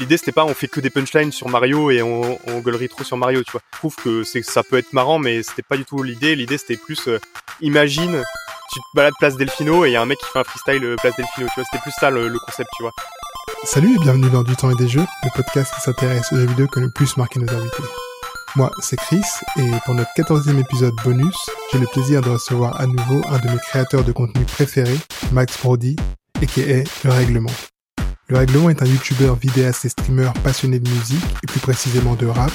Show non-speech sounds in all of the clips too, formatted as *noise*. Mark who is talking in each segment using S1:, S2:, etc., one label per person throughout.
S1: l'idée c'était pas on fait que des punchlines sur Mario et on, on gueulerie trop sur Mario, tu vois. Je trouve que c'est ça peut être marrant, mais c'était pas du tout l'idée. L'idée c'était plus euh, imagine tu te balades place Delfino et il y a un mec qui fait un freestyle euh, place Delfino, tu vois. C'était plus ça le, le, concept, tu vois.
S2: Salut et bienvenue dans Du temps et des jeux, le podcast qui s'intéresse aux jeux vidéo qui ont le plus marqué nos invités. Moi, c'est Chris, et pour notre 14e épisode bonus, j'ai le plaisir de recevoir à nouveau un de mes créateurs de contenu préférés, Max Brody, et qui est Le Règlement. Le Règlement est un youtubeur, vidéaste et streamer passionné de musique, et plus précisément de rap,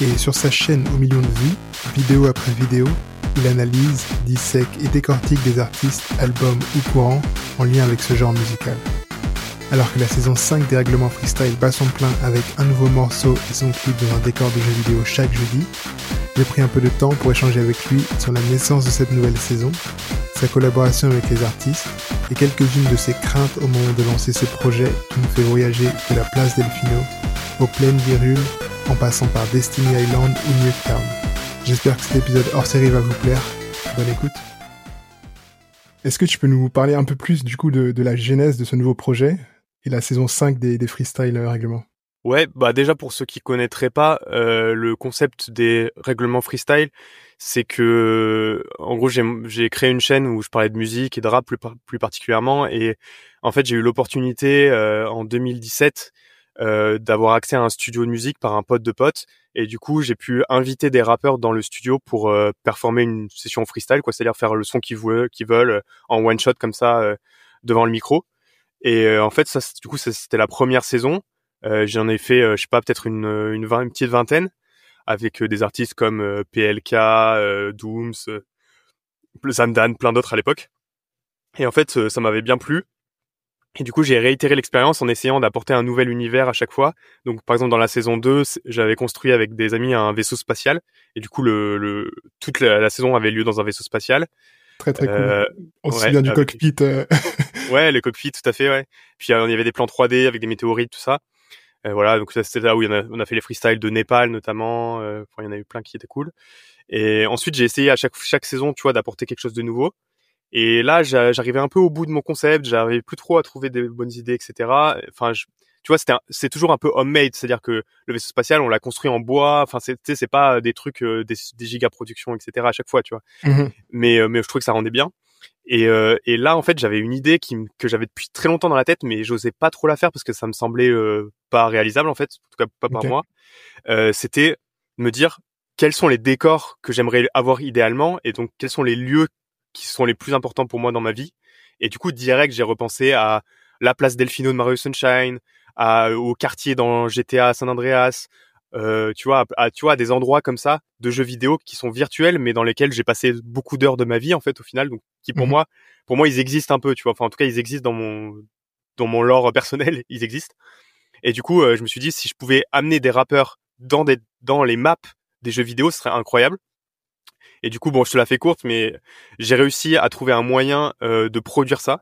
S2: et sur sa chaîne aux millions de vues, vidéo après vidéo, il analyse, dissèque et décortique des artistes, albums ou courants en lien avec ce genre musical. Alors que la saison 5 des règlements freestyle bat son plein avec un nouveau morceau et son clip dans un décor de jeux vidéo chaque jeudi, j'ai pris un peu de temps pour échanger avec lui sur la naissance de cette nouvelle saison, sa collaboration avec les artistes et quelques-unes de ses craintes au moment de lancer ce projet qui nous fait voyager de la place Delfino aux plaines virules en passant par Destiny Island ou Newtown. J'espère que cet épisode hors série va vous plaire. Bonne écoute. Est-ce que tu peux nous parler un peu plus du coup de, la genèse de ce nouveau projet et la saison 5 des, freestyle règlements?
S1: Ouais, bah déjà pour ceux qui connaîtraient pas, euh, le concept des règlements freestyle, c'est que en gros j'ai créé une chaîne où je parlais de musique et de rap plus, plus particulièrement. Et en fait j'ai eu l'opportunité euh, en 2017 euh, d'avoir accès à un studio de musique par un pote de pote. Et du coup j'ai pu inviter des rappeurs dans le studio pour euh, performer une session freestyle quoi. C'est-à-dire faire le son qu'ils veulent qu'ils veulent en one shot comme ça euh, devant le micro. Et en fait ça du coup c'était la première saison. Euh, J'en ai fait, euh, je sais pas, peut-être une, une, une, petite vingtaine avec euh, des artistes comme PLK, Dooms, Zamdan, plein d'autres à l'époque. Et en fait, ça m'avait bien plu. Et du coup, j'ai réitéré l'expérience en essayant d'apporter un nouvel univers à chaque fois. Donc, par exemple, dans la saison 2, j'avais construit avec des amis un vaisseau spatial. Et du coup, le, le toute la, saison avait lieu dans un vaisseau spatial.
S2: Très, très cool. Euh, Aussi bien du cockpit.
S1: ouais, le cockpit, tout à fait, ouais. Puis, il y avait des plans 3D avec des météorites, tout ça. Euh, voilà, donc c'était là où a, on a fait les freestyles de Népal notamment. Euh, il y en a eu plein qui étaient cool. Et ensuite, j'ai essayé à chaque chaque saison, tu vois, d'apporter quelque chose de nouveau. Et là, j'arrivais un peu au bout de mon concept. J'arrivais plus trop à trouver des bonnes idées, etc. Enfin, je, tu vois, c'était c'est toujours un peu homemade, c'est-à-dire que le vaisseau spatial, on l'a construit en bois. Enfin, c'est c'est pas des trucs euh, des, des giga productions, etc. À chaque fois, tu vois. Mmh mais mais je trouvais que ça rendait bien. Et, euh, et là, en fait, j'avais une idée qui, que j'avais depuis très longtemps dans la tête, mais j'osais pas trop la faire parce que ça me semblait euh, pas réalisable, en fait, en tout cas pas par moi. Euh, C'était me dire quels sont les décors que j'aimerais avoir idéalement, et donc quels sont les lieux qui sont les plus importants pour moi dans ma vie. Et du coup, direct, j'ai repensé à la place Delfino de Mario Sunshine, à, au quartier dans GTA San Andreas, euh, tu vois, à, tu vois, des endroits comme ça de jeux vidéo qui sont virtuels, mais dans lesquels j'ai passé beaucoup d'heures de ma vie en fait au final, donc qui pour mmh moi, pour moi, ils existent un peu, tu vois. Enfin, en tout cas, ils existent dans mon dans mon lore *laughs* personnel, ils existent. Et du coup, euh, je me suis dit si je pouvais amener des rappeurs dans des dans les maps des jeux vidéo, ce serait incroyable. Et du coup, bon, je te la fais courte, mais j'ai réussi à trouver un moyen euh, de produire ça.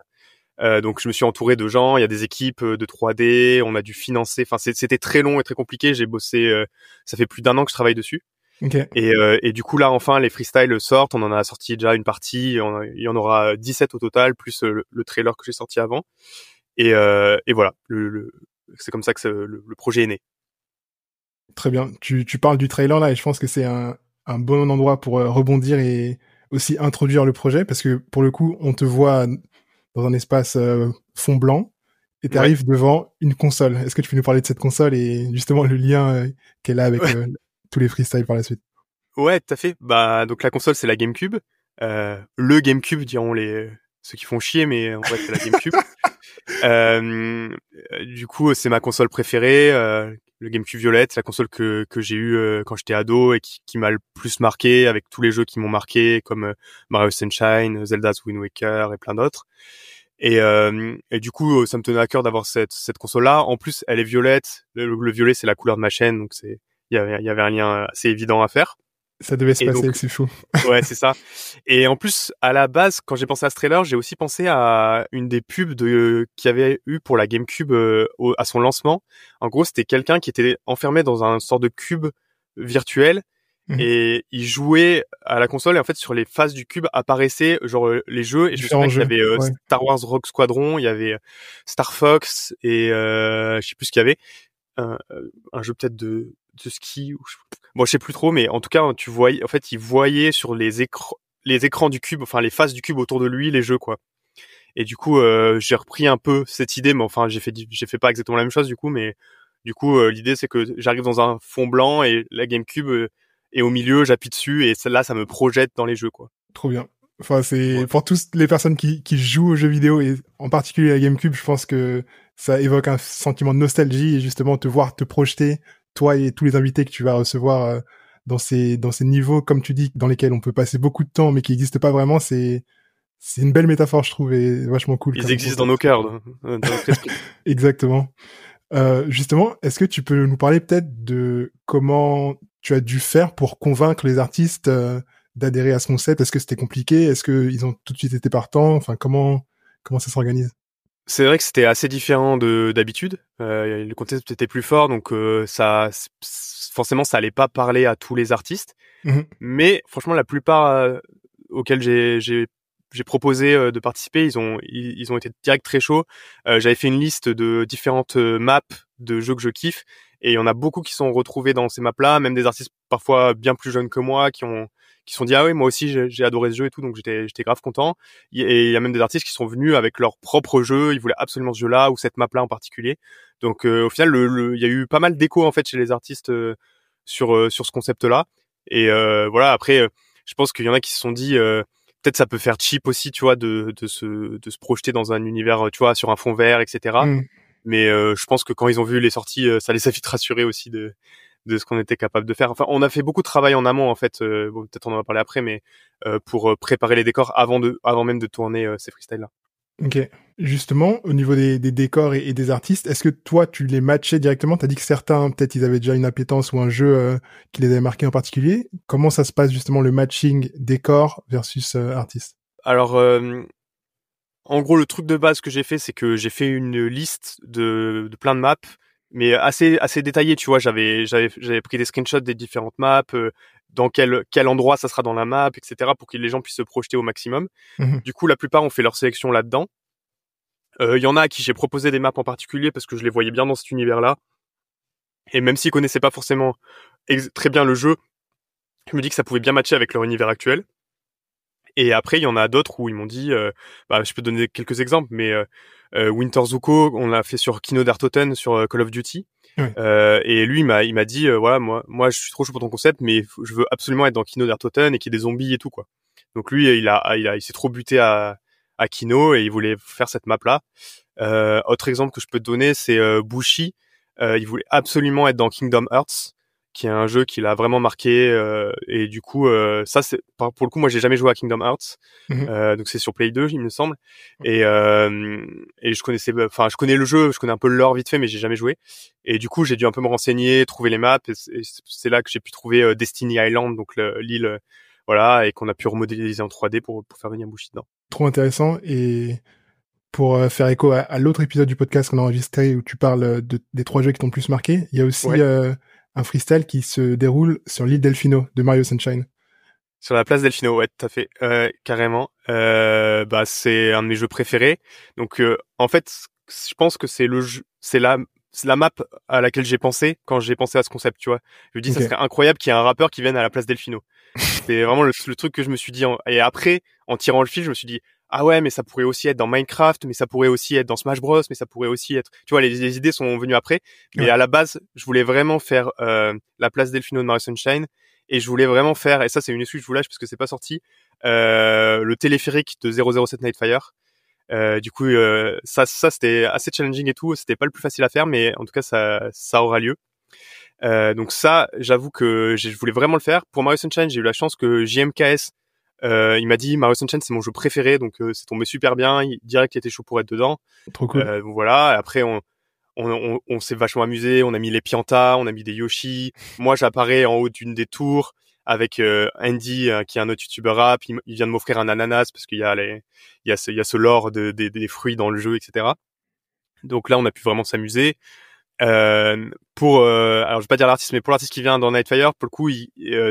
S1: Euh, donc je me suis entouré de gens, il y a des équipes euh, de 3D, on a dû financer. Enfin c'était très long et très compliqué. J'ai bossé, euh, ça fait plus d'un an que je travaille dessus. Et, et, du coup là enfin les freestyles sortent, on en a sorti déjà une partie, il y en aura 17 au total plus le, trailer que j'ai sorti avant. Et, et voilà, le, c'est comme ça que le, projet est né.
S2: Très bien. Tu, tu parles du trailer là et je pense que c'est un, un bon endroit pour rebondir et aussi introduire le projet parce que pour le coup on te voit dans un espace euh, fond blanc et tu arrives devant une console. Est-ce que tu peux nous parler de cette console et justement le lien euh, qu'elle a avec euh, tous les freestyles par la suite
S1: Ouais, tout à fait. Bah donc la console c'est la GameCube, euh, le GameCube diront les ceux qui font chier, mais en fait c'est la *laughs* GameCube. du coup c'est ma console préférée, le GameCube Violette, la console que que j'ai eue quand j'étais ado et qui, qui m'a le plus marqué avec tous les jeux qui m'ont marqué comme Mario Sunshine, Zelda's Wind Waker et plein d'autres. Et, euh, et du coup, ça me tenait à cœur d'avoir cette, cette console-là. En plus, elle est violette. Le, violet, c'est la couleur de ma chaîne, donc c'est il y avait, y avait un lien assez évident à faire.
S2: Ça devait se passer, c'est fou. *laughs*
S1: ouais, c'est ça. Et en plus, à la base, quand j'ai pensé à ce trailer, j'ai aussi pensé à une des pubs de qu'il y avait eu pour la GameCube euh, à son lancement. En gros, c'était quelqu'un qui était enfermé dans un sort de cube virtuel Mhm. et il jouait à la console et en fait sur les faces du cube apparaissaient genre euh, les jeux et je me qu'il y avait euh, Star Wars Rock Squadron, il y avait euh, Star Fox et euh, je sais plus ce qu'il y avait. un, un jeu peut-être de, de ski ou bon je sais plus trop mais en tout cas tu voyais en fait il voyait sur les écrans les écrans du cube enfin les faces du cube autour de lui les jeux quoi. Et du coup euh, j'ai repris un peu cette idée mais enfin j'ai fait j'ai fait pas exactement la même chose du coup mais du coup euh, l'idée c'est que j'arrive dans un fond blanc et la GameCube euh, est au milieu j'appuie dessus et là ça me projette dans les jeux quoi.
S2: Trop bien. Enfin, c'est pour toutes les personnes qui, qui jouent aux jeux vidéo et en particulier la GameCube, je pense que ça évoque un sentiment de nostalgie et justement te voir te projeter toi et tous les invités que tu vas recevoir euh, dans ces dans ces niveaux comme tu dis dans lesquels on peut passer beaucoup de temps mais qui n'existent pas vraiment c'est c'est une belle métaphore je trouve et vachement cool
S1: ils existent dans nos cœurs dans *laughs*
S2: exactement. Euh, justement est-ce que tu peux nous parler peut-être de comment tu as dû faire pour convaincre les artistes euh, d'adhérer à ce concept? Est-ce que c'était compliqué? Est-ce qu'ils ont tout de suite été partants? Enfin, comment comment ça s'organise?
S1: C'est vrai que c'était assez différent de d'habitude. Euh, le contexte était plus fort, donc euh, ça forcément ça allait pas parler à tous les artistes. Mmh Mais franchement, la plupart euh, auxquels j'ai j'ai j'ai proposé euh, de participer, ils ont ils, ont été direct très chauds. Euh, j'avais fait une liste de différentes maps de jeux que je kiffe et il y en a beaucoup qui sont retrouvés dans ces maps-là, même des artistes parfois bien plus jeunes que moi qui ont qui sont dit ah oui moi aussi j'ai adoré ce jeu et tout donc j'étais j'étais grave content. Et il y a même des artistes qui sont venus avec leur propre jeu ils voulaient absolument ce jeu là ou cette map là en particulier. Donc euh, au final il y a eu pas mal d'écho en fait chez les artistes euh, sur euh, sur ce concept là et voilà après je pense qu'il y en a qui se sont dit peut-être ça peut faire cheap aussi tu vois de de se de se projeter dans un univers tu vois sur un fond vert etc mmh. mais je pense que quand ils ont vu les sorties ça les a vite rassurés aussi de de ce qu'on était capable de faire. Enfin, on a fait beaucoup de travail en amont en fait. Euh, bon, peut-être on en va parler après, mais euh, pour euh, préparer les décors avant de, avant même de tourner ces freestyles là.
S2: Ok. Justement, au niveau des, des décors et, des artistes, est-ce que toi tu les matchais directement? T'as dit que certains, peut-être, ils avaient déjà une appétence ou un jeu qui les avait marqués en particulier. Comment ça se passe justement le matching décor versus artiste?
S1: Alors, en gros, le truc de base que j'ai fait, c'est que j'ai fait une liste de, de plein de maps mais assez assez détaillé tu vois. J'avais j'avais j'avais pris des screenshots des différentes maps euh, dans quel quel endroit ça sera dans la map etc pour que les gens puissent se projeter au maximum. Mmh du coup la plupart ont fait leur sélection là dedans euh, il y en a à qui j'ai proposé des maps en particulier parce que je les voyais bien dans cet univers là et même s'ils connaissaient pas forcément très bien le jeu je me dis que ça pouvait bien matcher avec leur univers actuel et après, il y en a d'autres où ils m'ont dit, euh, bah, je peux donner quelques exemples, mais euh, euh Winter Zuko, on l'a fait sur Kino Dartoten sur euh, Call of Duty. Euh, et lui, il m'a, il m'a dit, voilà, moi, moi, je suis trop chaud pour ton concept, mais je veux absolument être dans Kino Dartoten et qu'il y ait des zombies et tout, quoi. Donc lui, il a, il a, il s'est trop buté à, à Kino et il voulait faire cette map là. autre exemple que je peux te donner, c'est Bushi. il voulait absolument être dans Kingdom Hearts qui est un jeu qui l'a vraiment marqué euh, et du coup euh, ça c'est pour le coup moi j'ai jamais joué à Kingdom Hearts mhm. euh, donc c'est sur Play 2 il me semble et euh, et je connaissais enfin je connais le jeu je connais un peu le lore vite fait mais j'ai jamais joué et du coup j'ai dû un peu me renseigner trouver les maps et c'est là que j'ai pu trouver Destiny Island donc l'île voilà et qu'on a pu remodéliser en 3D pour pour faire venir Bushi dedans
S2: trop intéressant et pour faire écho à, l'autre épisode du podcast qu'on a enregistré où tu parles de, des trois jeux qui t'ont plus marqué, il y a aussi un freestyle qui se déroule sur l'île Delfino de Mario Sunshine.
S1: Sur la place Delfino, ouais, tout à fait, euh, carrément. Euh, bah, c'est un de mes jeux préférés. Donc, euh, en fait, je pense que c'est le jeu, c'est la, c'est la map à laquelle j'ai pensé quand j'ai pensé à ce concept, tu vois. Je me dis, ça serait incroyable qu'il y ait un rappeur qui vienne à la place Delfino. *laughs* c'est vraiment le, le, truc que je me suis dit. Et après, en tirant le fil, je me suis dit, ah ouais, mais ça pourrait aussi être dans Minecraft, mais ça pourrait aussi être dans Smash Bros, mais ça pourrait aussi être, tu vois, les, idées sont venues après. Mais à la base, je voulais vraiment faire euh, la place Delphino de Mario Sunshine, et je voulais vraiment faire, et ça c'est une excuse que je vous lâche parce que c'est pas sorti, euh, le téléphérique de 007 Nightfire. Euh, du coup, euh, ça, ça c'était assez challenging et tout. C'était pas le plus facile à faire, mais en tout cas, ça, ça aura lieu. Euh, donc ça, j'avoue que je voulais vraiment le faire. Pour Mario Sunshine, j'ai eu la chance que JMKS euh, il m'a dit Mario Sunshine c'est mon jeu préféré, donc euh, c'est tombé super bien. Il dirait qu'il était chaud pour être dedans.
S2: Trop cool.
S1: Euh, voilà. Après on on, on, on s'est vachement amusé. On a mis les Pianta, on a mis des Yoshi. Moi j'apparais en haut d'une des tours avec euh, Andy qui est un autre youtubeur rap. Il, vient de m'offrir un ananas parce qu'il y a les il y a ce il y a ce lore de, des fruits dans le jeu, etc. Donc là on a pu vraiment s'amuser. Euh, pour alors je vais pas dire l'artiste mais pour l'artiste qui vient dans Nightfire pour le coup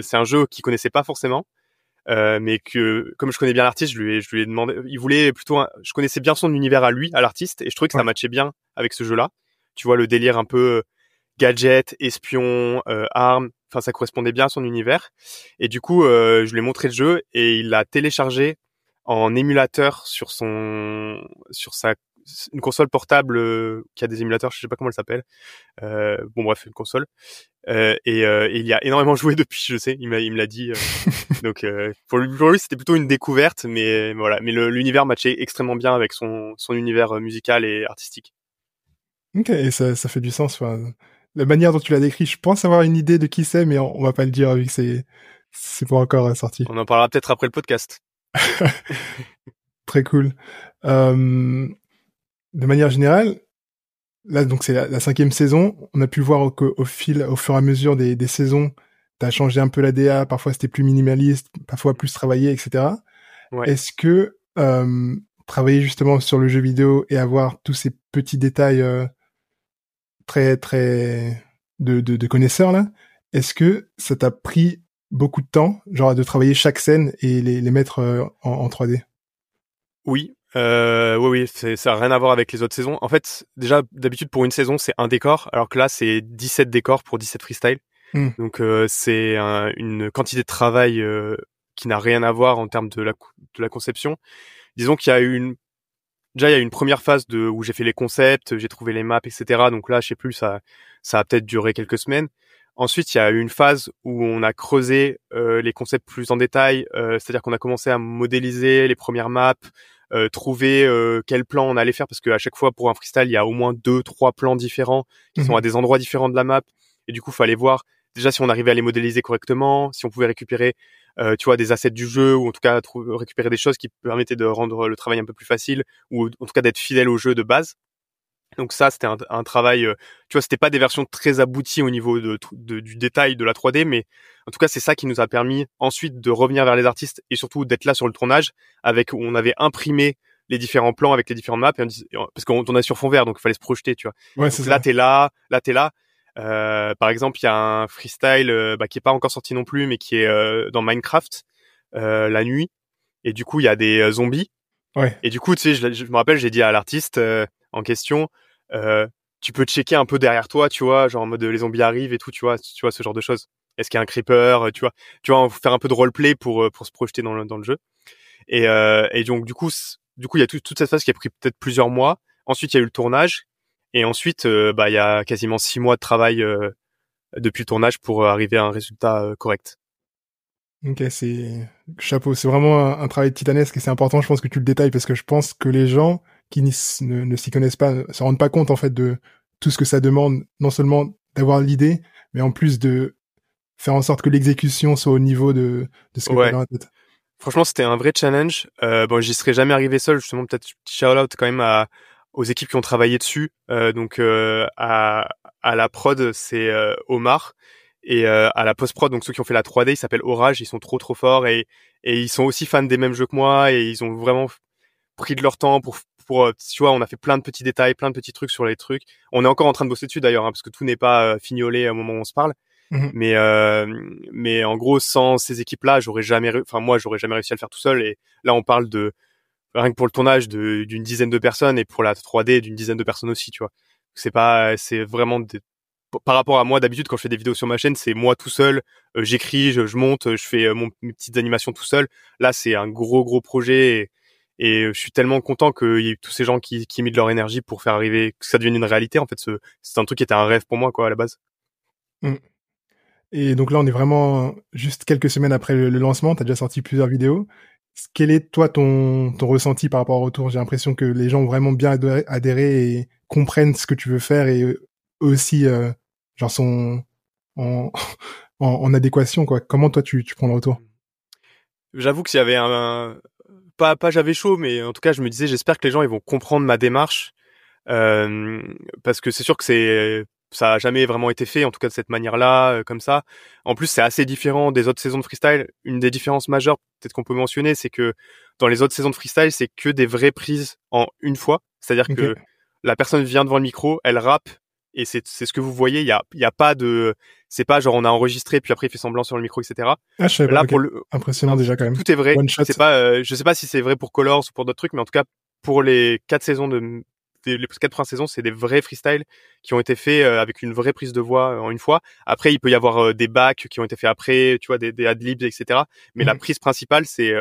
S1: c'est un jeu qu'il connaissait pas forcément euh, mais que comme je connais bien l'artiste, je lui ai, je lui ai demandé, il voulait plutôt, je connaissais bien son univers à lui, à l'artiste, et je trouvais que ça matchait bien avec ce jeu-là. Tu vois le délire un peu gadgets, espions, armes. Enfin, ça correspondait bien à son univers. Et du coup, je lui ai montré le jeu et il l'a téléchargé en émulateur sur son sur sa une console portable euh, qui a des émulateurs, je sais pas comment elle s'appelle. Euh, bon bref, une console. Euh, et, et, il y a énormément joué depuis, je sais, il, il me l'a dit. *laughs* donc pour lui, c'était plutôt une découverte, mais voilà. Mais l'univers matchait extrêmement bien avec son, son univers musical et artistique.
S2: Ok, et ça, ça fait du sens. Enfin, la manière dont tu l'as décrit, je pense avoir une idée de qui c'est, mais on, on, va pas le dire vu que c'est c'est pas encore sorti.
S1: On en parlera peut-être après le podcast. *laughs*
S2: Très cool. Euh, de manière générale, là donc c'est la, cinquième saison. On a pu voir qu'au au fil, au fur et à mesure des, des saisons, t'as changé un peu la DA. Parfois c'était plus minimaliste, parfois plus travaillé, etc. Ouais. Est-ce que euh, travailler justement sur le jeu vidéo et avoir tous ces petits détails euh, très très de, de, de connaisseurs là, est-ce que ça t'a pris beaucoup de temps, genre de travailler chaque scène et les, les mettre euh, en, en 3D
S1: Oui, euh, oui, oui, ça n'a rien à voir avec les autres saisons. En fait, déjà, d'habitude, pour une saison, c'est un décor, alors que là, c'est 17 décors pour 17 freestyle. Hmm. Donc, euh, c'est une quantité de travail euh, qui n'a rien à voir en termes de la, de la conception. Disons qu'il y a une... Déjà, il y a une première phase de où j'ai fait les concepts, j'ai trouvé les maps, etc. Donc là, je sais plus, ça, ça a peut-être duré quelques semaines. Ensuite, il y a eu une phase où on a creusé euh, les concepts plus en détail, euh, c'est-à-dire qu'on a commencé à modéliser les premières maps, euh, trouver euh, quel plan on allait faire parce qu'à chaque fois pour un freestyle il y a au moins deux trois plans différents qui sont à mhm. des endroits différents de la map et du coup fallait voir déjà si on arrivait à les modéliser correctement si on pouvait récupérer euh, tu vois des assets du jeu ou en tout cas récupérer des choses qui permettaient de rendre le travail un peu plus facile ou en tout cas d'être fidèle au jeu de base donc ça, c'était un, un, travail. Euh, tu vois, c'était pas des versions très abouties au niveau de, du détail de la 3D, mais en tout cas, c'est ça qui nous a permis ensuite de revenir vers les artistes et surtout d'être là sur le tournage, avec où on avait imprimé les différents plans avec les différentes maps, parce qu'on tournait sur fond vert, donc il fallait se projeter, tu vois.
S2: Ouais,
S1: donc là, t'es là, là, t'es là. Euh, par exemple, il y a un freestyle euh, bah, qui est pas encore sorti non plus, mais qui est euh, dans Minecraft la nuit, et du coup, il y a des zombies.
S2: Ouais.
S1: Et du coup, tu sais, je, je me rappelle, j'ai dit à l'artiste en question, tu peux checker un peu derrière toi, tu vois, genre en mode les zombies arrivent et tout, tu vois, tu vois ce genre de choses. Est-ce qu'il y a un creeper, euh, tu vois, tu vois, faire un peu de roleplay pour euh, pour se projeter dans le dans le jeu. Et euh, et donc du coup du coup il y a toute cette phase qui a pris peut-être plusieurs mois. Ensuite il y a eu le tournage et ensuite bah il y a quasiment six mois de travail depuis le tournage pour arriver à un résultat correct.
S2: Ok, c'est chapeau. C'est vraiment un, un, travail titanesque et c'est important. Je pense que tu le détailles parce que je pense que les gens qui ne, ne s'y connaissent pas, se rendent pas compte en fait de tout ce que ça demande, non seulement d'avoir l'idée, mais en plus de faire en sorte que l'exécution soit au niveau de, de ce que ouais. dans la tête.
S1: Franchement, c'était un vrai challenge. Euh, bon, j'y serais jamais arrivé seul. Justement, peut-être shout out quand même à, aux équipes qui ont travaillé dessus. Euh, donc euh, à, à la prod, c'est euh, Omar et à la post prod, donc ceux qui ont fait la 3D, ils s'appellent Orage. Ils sont trop trop forts et et ils sont aussi fans des mêmes jeux que moi et ils ont vraiment pris de leur temps pour pour, euh, tu vois, on a fait plein de petits détails, plein de petits trucs sur les trucs. On est encore en train de bosser dessus d'ailleurs, hein, parce que tout n'est pas euh, fignolé au moment où on se parle. Mmh mais euh, mais en gros, sans ces équipes-là, j'aurais jamais, enfin moi, j'aurais jamais réussi à le faire tout seul. Et là, on parle de rien que pour le tournage d'une dizaine de personnes et pour la 3D d'une dizaine de personnes aussi, tu vois. C'est pas, c'est vraiment des, par rapport à moi d'habitude quand je fais des vidéos sur ma chaîne, c'est moi tout seul, j'écris, je, je, monte, je fais mon, mes petites animations tout seul. Là, c'est un gros gros projet. Et, et je suis tellement content qu'il y ait tous ces gens qui, qui mis de leur énergie pour faire arriver que ça devienne une réalité. En fait, c'est un truc qui était un rêve pour moi, quoi, à la base.
S2: Mmh. Et donc là, on est vraiment juste quelques semaines après le, lancement. Tu as déjà sorti plusieurs vidéos. Quel est, toi, ton, ton ressenti par rapport au retour? J'ai l'impression que les gens ont vraiment bien adhéré, et comprennent ce que tu veux faire et eux aussi, euh, genre, sont en, *laughs* en, en, adéquation, quoi. Comment, toi, tu, tu prends le retour?
S1: J'avoue que s'il y avait un, pas pas j'avais chaud, mais en tout cas je me disais j'espère que les gens ils vont comprendre ma démarche euh, parce que c'est sûr que c'est ça a jamais vraiment été fait en tout cas de cette manière-là euh, comme ça. En plus c'est assez différent des autres saisons de freestyle. Une des différences majeures peut-être qu'on peut mentionner c'est que dans les autres saisons de freestyle c'est que des vraies prises en une fois, c'est-à-dire que la personne vient devant le micro, elle rappe et c'est c'est ce que vous voyez. Il y a il y a pas de c'est pas genre on a enregistré puis après il fait semblant sur le micro etc.
S2: Ah, je Là pour le impressionnant déjà quand même.
S1: Tout est vrai. C'est pas euh, je sais pas si c'est vrai pour Colors ou pour d'autres trucs mais en tout cas pour les quatre saisons de les quatre premières saisons, c'est des vrais freestyles qui ont été faits avec une vraie prise de voix en une fois. Après, il peut y avoir des backs qui ont été faits après, tu vois, des, des adlibs, etc. Mais la prise principale, c'est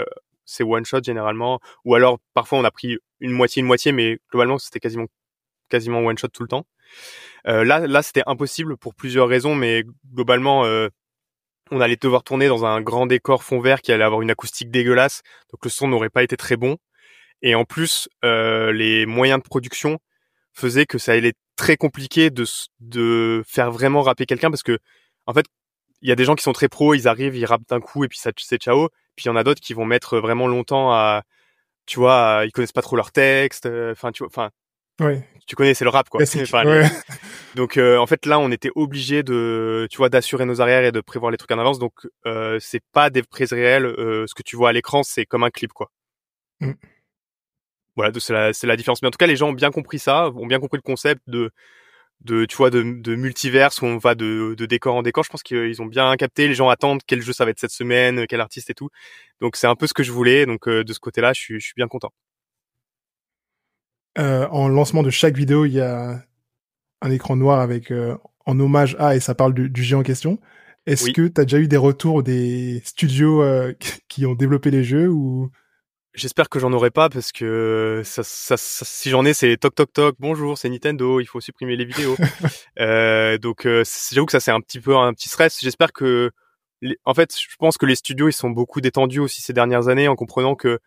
S1: c'est one shot généralement, ou alors parfois on a pris une moitié, une moitié, mais globalement c'était quasiment quasiment one shot tout le temps. Euh, là, là, c'était impossible pour plusieurs raisons, mais globalement, euh, on allait devoir tourner dans un grand décor fond vert qui allait avoir une acoustique dégueulasse, donc le son n'aurait pas été très bon. Et en plus, euh, les moyens de production faisaient que ça allait être très compliqué de, de faire vraiment rapper quelqu'un parce que, en fait, il y a des gens qui sont très pros, ils arrivent, ils rappent d'un coup et puis ça c'est ciao. Puis il y en a d'autres qui vont mettre vraiment longtemps à, tu vois, ils connaissent pas trop leur texte. Enfin, tu vois, enfin,
S2: Ouais.
S1: Tu connais, c'est le rap, quoi. *laughs* Donc, euh, en fait, là, on était obligé de, tu vois, d'assurer nos arrières et de prévoir les trucs en avance. Donc, euh, c'est pas des prises réelles. Euh, ce que tu vois à l'écran, c'est comme un clip, quoi. Mm. Voilà, c'est la, c'est la différence. Mais en tout cas, les gens ont bien compris ça, ont bien compris le concept de, de, tu vois, de, de multiverse où on va de, de décor en décor. Je pense qu'ils ont bien capté. Les gens attendent quel jeu ça va être cette semaine, quel artiste et tout. Donc, c'est un peu ce que je voulais. Donc, de ce côté-là, je suis, je suis bien content.
S2: Euh, en lancement de chaque vidéo, il y a un écran noir avec euh, en hommage à et ça parle du, du jeu en question. Est-ce que tu as déjà eu des retours des studios euh, *laughs* qui ont développé les jeux ou?
S1: J'espère que j'en aurai pas parce que ça, ça, si j'en ai, c'est toc toc toc. Bonjour, c'est Nintendo. Il faut supprimer les vidéos. *laughs* donc j'avoue que ça c'est un petit peu un petit stress. J'espère que, en fait, je pense que les studios ils sont beaucoup détendus aussi ces dernières années en comprenant que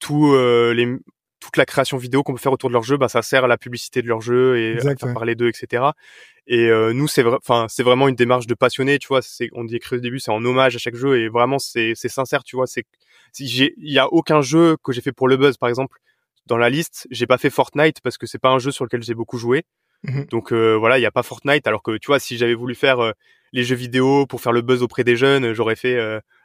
S1: tous les toute la création vidéo qu'on peut faire autour de leur jeu, bah ça sert à la publicité de leur jeu et à faire parler d'eux, etc. Et euh, nous, c'est enfin c'est vraiment une démarche de passionné, tu vois. C'est on dit écrit au début, c'est en hommage à chaque jeu et vraiment c'est c'est sincère, tu vois. C'est il y a aucun jeu que j'ai fait pour le buzz, par exemple, dans la liste. J'ai pas fait Fortnite parce que c'est pas un jeu sur lequel j'ai beaucoup joué. Mmh Donc euh, voilà, il y a pas Fortnite. Alors que tu vois, si j'avais voulu faire euh, les jeux vidéo pour faire le buzz auprès des jeunes, j'aurais fait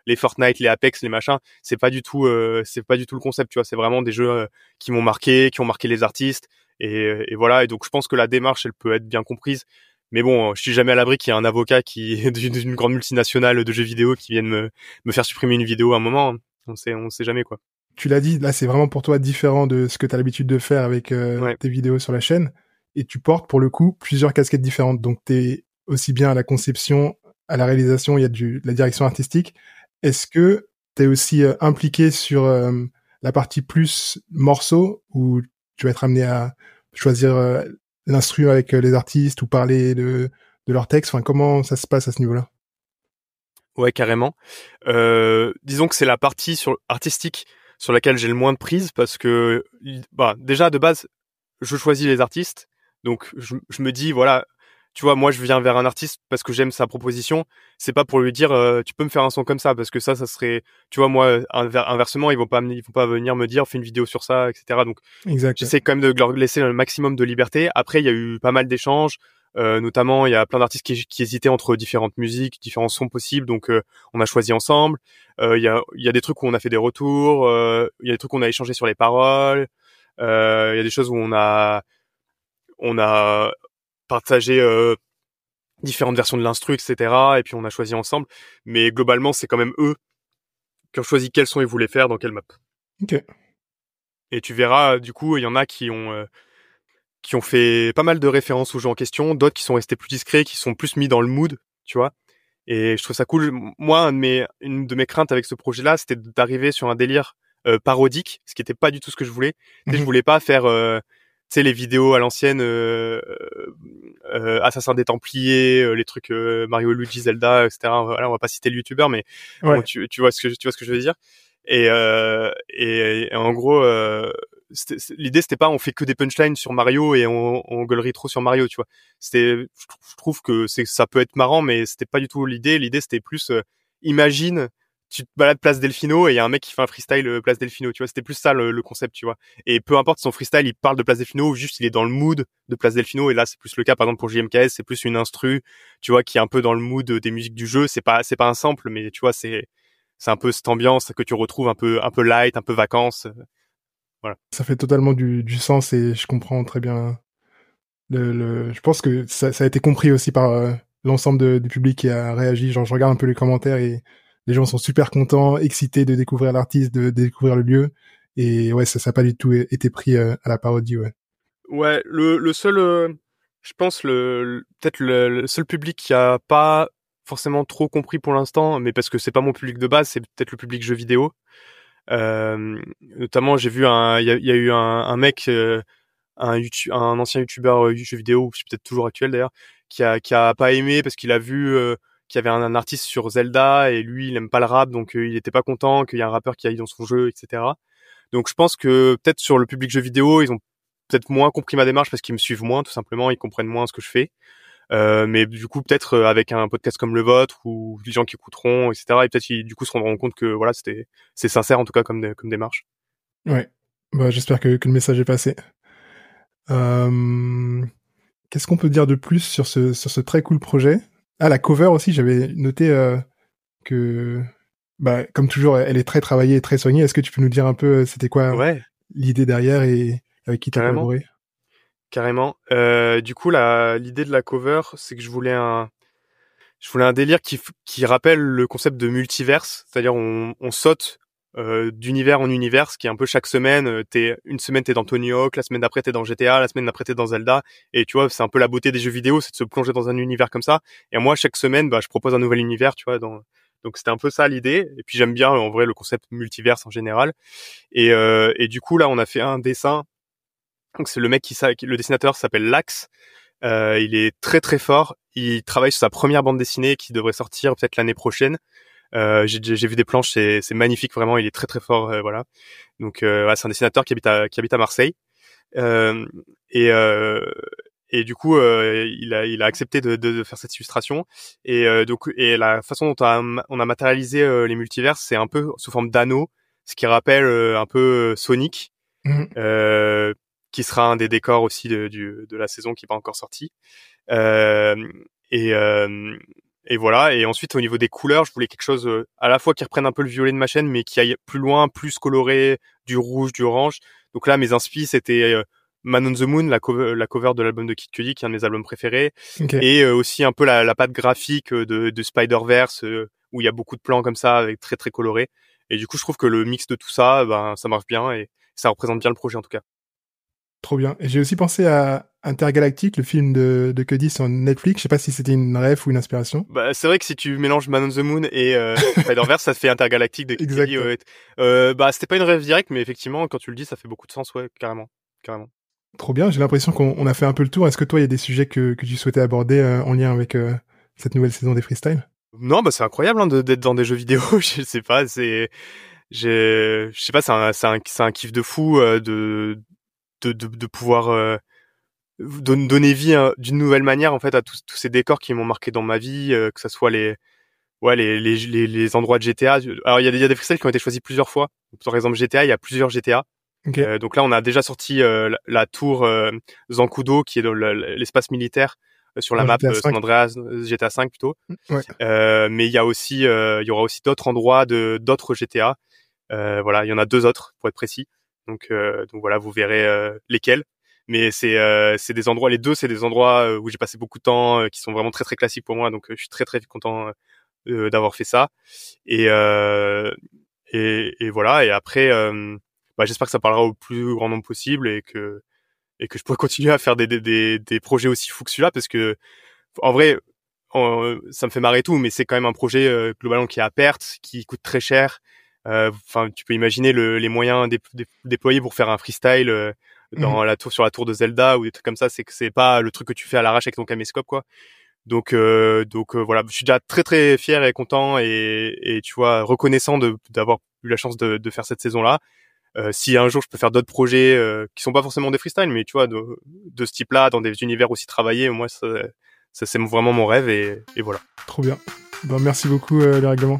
S1: les Fortnite, les Apex, les machins, c'est pas du tout, euh, c'est pas du tout le concept, tu vois. C'est vraiment des jeux euh, qui m'ont marqué, qui ont marqué les artistes, et, voilà. Et donc je pense que la démarche, elle peut être bien comprise. Mais bon, je suis jamais à l'abri qu'il y ait un avocat qui *laughs* d'une grande multinationale de jeux vidéo qui vienne me, me faire supprimer une vidéo à un moment. On sait, on sait jamais quoi.
S2: Tu l'as dit, là c'est vraiment pour toi différent de ce que tu as l'habitude de faire avec euh, tes vidéos sur la chaîne. Et tu portes pour le coup plusieurs casquettes différentes. Donc tu es aussi bien à la conception, à la réalisation, il y a du, la direction artistique, est-ce que tu es aussi euh, impliqué sur euh, la partie plus morceau où tu vas être amené à choisir euh, avec les artistes ou parler de, leur texte? Enfin, comment ça se passe à ce niveau-là?
S1: Ouais, carrément. Euh, disons que c'est la partie artistique sur laquelle j'ai le moins de prise parce que bah déjà de base je choisis les artistes. Donc je me dis voilà tu vois, moi je viens vers un artiste parce que j'aime sa proposition. C'est pas pour lui dire euh, tu peux me faire un son comme ça parce que ça, ça serait, tu vois, moi inversement ils vont pas, ils vont pas venir me dire fais une vidéo sur ça, etc. Donc j'essaie quand même de leur laisser le maximum de liberté. Après il y a eu pas mal d'échanges. Euh, notamment, il y a plein d'artistes qui, qui, hésitaient entre différentes musiques, différents sons possibles, donc euh, on a choisi ensemble. Il y, a, y a des trucs où on a fait des retours, il y a des trucs où on a échangé sur les paroles, il y a des choses où on a on a partager euh, différentes versions de l'instru, etc. Et puis on a choisi ensemble. Mais globalement, c'est quand même eux qui ont choisi quel son ils voulaient faire dans quelle map.
S2: Ok.
S1: Et tu verras, du coup, il y en a qui ont euh, qui ont fait pas mal de références au jeu en question, d'autres qui sont restés plus discrets, qui sont plus mis dans le mood, tu vois. Et je trouve ça cool. Moi, une de mes craintes avec ce projet-là, c'était d'arriver sur un délire euh, parodique, ce qui était pas du tout ce que je voulais. Je mhm. voulais pas faire sais les vidéos à l'ancienne euh, euh, Assassin des Templiers euh, les trucs euh, Mario Luigi Zelda etc voilà on va pas citer le youtubeur mais tu, tu vois ce que tu vois ce que je veux dire. Et et, en gros l'idée c'était pas on fait que des punchlines sur Mario et on, on gueulerie trop sur Mario tu vois. C'était je trouve que c'est ça peut être marrant mais c'était pas du tout l'idée. L'idée c'était plus imagine tu te balades place Delfino et il y a un mec qui fait un freestyle euh, place Delfino, tu vois, c'était plus ça le, concept, tu vois. Et peu importe son freestyle, il parle de place Delfino ou juste il est dans le mood de place Delfino et là c'est plus le cas par exemple pour JMKS, c'est plus une instru, tu vois, qui est un peu dans le mood des musiques du jeu, c'est pas c'est pas un sample mais tu vois, c'est c'est un peu cette ambiance que tu retrouves un peu un peu light, un peu vacances. Euh, voilà.
S2: Ça fait totalement du, du sens et je comprends très bien le, le... je pense que ça, a été compris aussi par euh, l'ensemble du public qui a réagi, genre je regarde un peu les commentaires et les gens sont super contents, excités de découvrir l'artiste, de, découvrir le lieu. Et ouais, ça n'a pas du tout été pris euh, à la parodie, ouais.
S1: Ouais, le, seul, euh, je pense le, peut-être le, seul public qui a pas forcément trop compris pour l'instant, mais parce que c'est pas mon public de base, c'est peut-être le public jeu vidéo. Euh, notamment, j'ai vu un, il y a, eu un, mec, un, YouTube, un ancien youtubeur jeu vidéo, c'est peut-être toujours actuel d'ailleurs, qui a, qui a pas aimé parce qu'il a vu qu'il y avait un, artiste sur Zelda et lui il aime pas le rap, donc il était pas content qu'il y ait un rappeur qui aille dans son jeu, etc. Donc je pense que peut-être sur le public jeu vidéo, ils ont peut-être moins compris ma démarche parce qu'ils me suivent moins, tout simplement, ils comprennent moins ce que je fais. Euh, mais du coup, peut-être euh, avec un podcast comme le vôtre ou les gens qui écouteront, etc. Et peut-être du coup se rendront compte que voilà, c'était c'est sincère en tout cas comme démarche.
S2: Ouais. Bah, j'espère que, que le message est passé. Euh... Qu'est-ce qu'on peut dire de plus sur ce sur ce très cool projet? Ah, la cover aussi, j'avais noté euh, que bah comme toujours, elle est très travaillée et très soignée. Est-ce que tu peux nous dire un peu c'était quoi
S1: ouais.
S2: l'idée derrière et avec qui t'as collaboré?
S1: Carrément. Euh, du coup, l'idée de la cover, c'est que je voulais un, je voulais un délire qui, qui rappelle le concept de multiverse, c'est-à-dire on, on saute euh, d'univers en univers, ce qui est un peu chaque semaine. Euh, t'es une semaine t'es dans Tony Hawk, la semaine d'après t'es dans GTA, la semaine d'après t'es dans Zelda, et tu vois, c'est un peu la beauté des jeux vidéo, c'est de se plonger dans un univers comme ça. Et moi, chaque semaine, bah, je propose un nouvel univers, tu vois. Dans... Donc c'était un peu ça l'idée. Et puis j'aime bien en vrai le concept multiverse en général. Et, euh, et du coup là, on a fait un dessin donc c'est le mec qui le dessinateur s'appelle Lax. Euh, il est très très fort. Il travaille sur sa première bande dessinée qui devrait sortir peut-être l'année prochaine. Euh, j'ai vu des planches, c'est magnifique vraiment. Il est très très fort, euh, voilà. Donc euh, c'est un dessinateur qui habite à qui habite à Marseille. Euh, et et du coup il a il a accepté de, de, faire cette illustration. Et donc et la façon dont on a, on a matérialisé les multivers, c'est un peu sous forme d'anneaux, ce qui rappelle un peu Sonic. Mmh qui sera un des décors aussi de, du, de la saison qui n'est pas encore sorti. Euh, et, euh, et voilà. Et ensuite, au niveau des couleurs, je voulais quelque chose euh, à la fois qui reprenne un peu le violet de ma chaîne, mais qui aille plus loin, plus coloré, du rouge, du orange. Donc là, mes inspi, c'était euh, Man on the Moon, la cover, la cover de l'album de Kid Cudi, qui est un de mes albums préférés, et euh, aussi un peu la, la patte graphique de, de Spider-Verse, où il y a beaucoup de plans comme ça, avec très très coloré. Et du coup, je trouve que le mix de tout ça, ben, ça marche bien et ça représente bien le projet en tout cas.
S2: Trop bien. J'ai aussi pensé à Intergalactic, le film de, de Cuddy sur Netflix. Je sais pas si c'était une rêve ou une inspiration.
S1: Bah, c'est vrai que si tu mélanges Man on the Moon et euh, *laughs* Spider-Verse, ça fait Intergalactic de Cuddy. Ouais. Euh, bah, c'était pas une rêve directe, mais effectivement, quand tu le dis, ça fait beaucoup de sens, ouais, carrément. carrément.
S2: Trop bien. J'ai l'impression qu'on a fait un peu le tour. Est-ce que toi, il y a des sujets que, que tu souhaitais aborder euh, en lien avec euh, cette nouvelle saison des freestyle
S1: Non, bah, c'est incroyable hein, d'être dans des jeux vidéo. *laughs* je sais pas, c'est, je sais pas, c'est un, c'est un, un kiff de fou euh, de de, de, de pouvoir euh, donner vie hein, d'une nouvelle manière en fait à tous, tous ces décors qui m'ont marqué dans ma vie, euh, que ça soit les ouais les, les, les, les, endroits de GTA. Alors il y a, y a des freestyles qui ont été choisis plusieurs fois. Par exemple GTA, il y a plusieurs GTA. Euh, donc là on a déjà sorti euh, la, tour Zancudo qui est dans l'espace militaire sur la map San Andreas GTA 5 plutôt. Mm, ouais. mais il y a aussi il y aura aussi d'autres endroits de d'autres GTA. voilà, il y en a deux autres pour être précis. Donc, euh, donc voilà, vous verrez euh, lesquels. Mais c'est euh, c'est des endroits, les deux, c'est des endroits où j'ai passé beaucoup de temps, qui sont vraiment très très classiques pour moi. Donc je suis très très content d'avoir fait ça. Et, et, et voilà. Et après, bah, j'espère que ça parlera au plus grand nombre possible et que et que je pourrai *laughs* continuer à faire des, des, des, projets aussi fous que celui-là parce que en vrai ça me fait marrer tout mais c'est quand même un projet globalement qui est à perte qui coûte très cher euh, enfin, tu peux imaginer le, les moyens déployés pour faire un freestyle euh, dans mmh. la tour sur la tour de Zelda ou des trucs comme ça. C'est que c'est pas le truc que tu fais à l'arrache avec ton caméscope, quoi. Donc, euh, donc voilà, je suis déjà très très fier et content et, et tu vois reconnaissant d'avoir eu la chance de, de faire cette saison-là. Euh, si un jour je peux faire d'autres projets euh, qui sont pas forcément des freestyles, mais tu vois de, de ce type-là, dans des univers aussi travaillés, moi ça, ça c'est vraiment mon rêve et, et voilà.
S2: Trop bien. Bon, merci beaucoup euh, les règlements.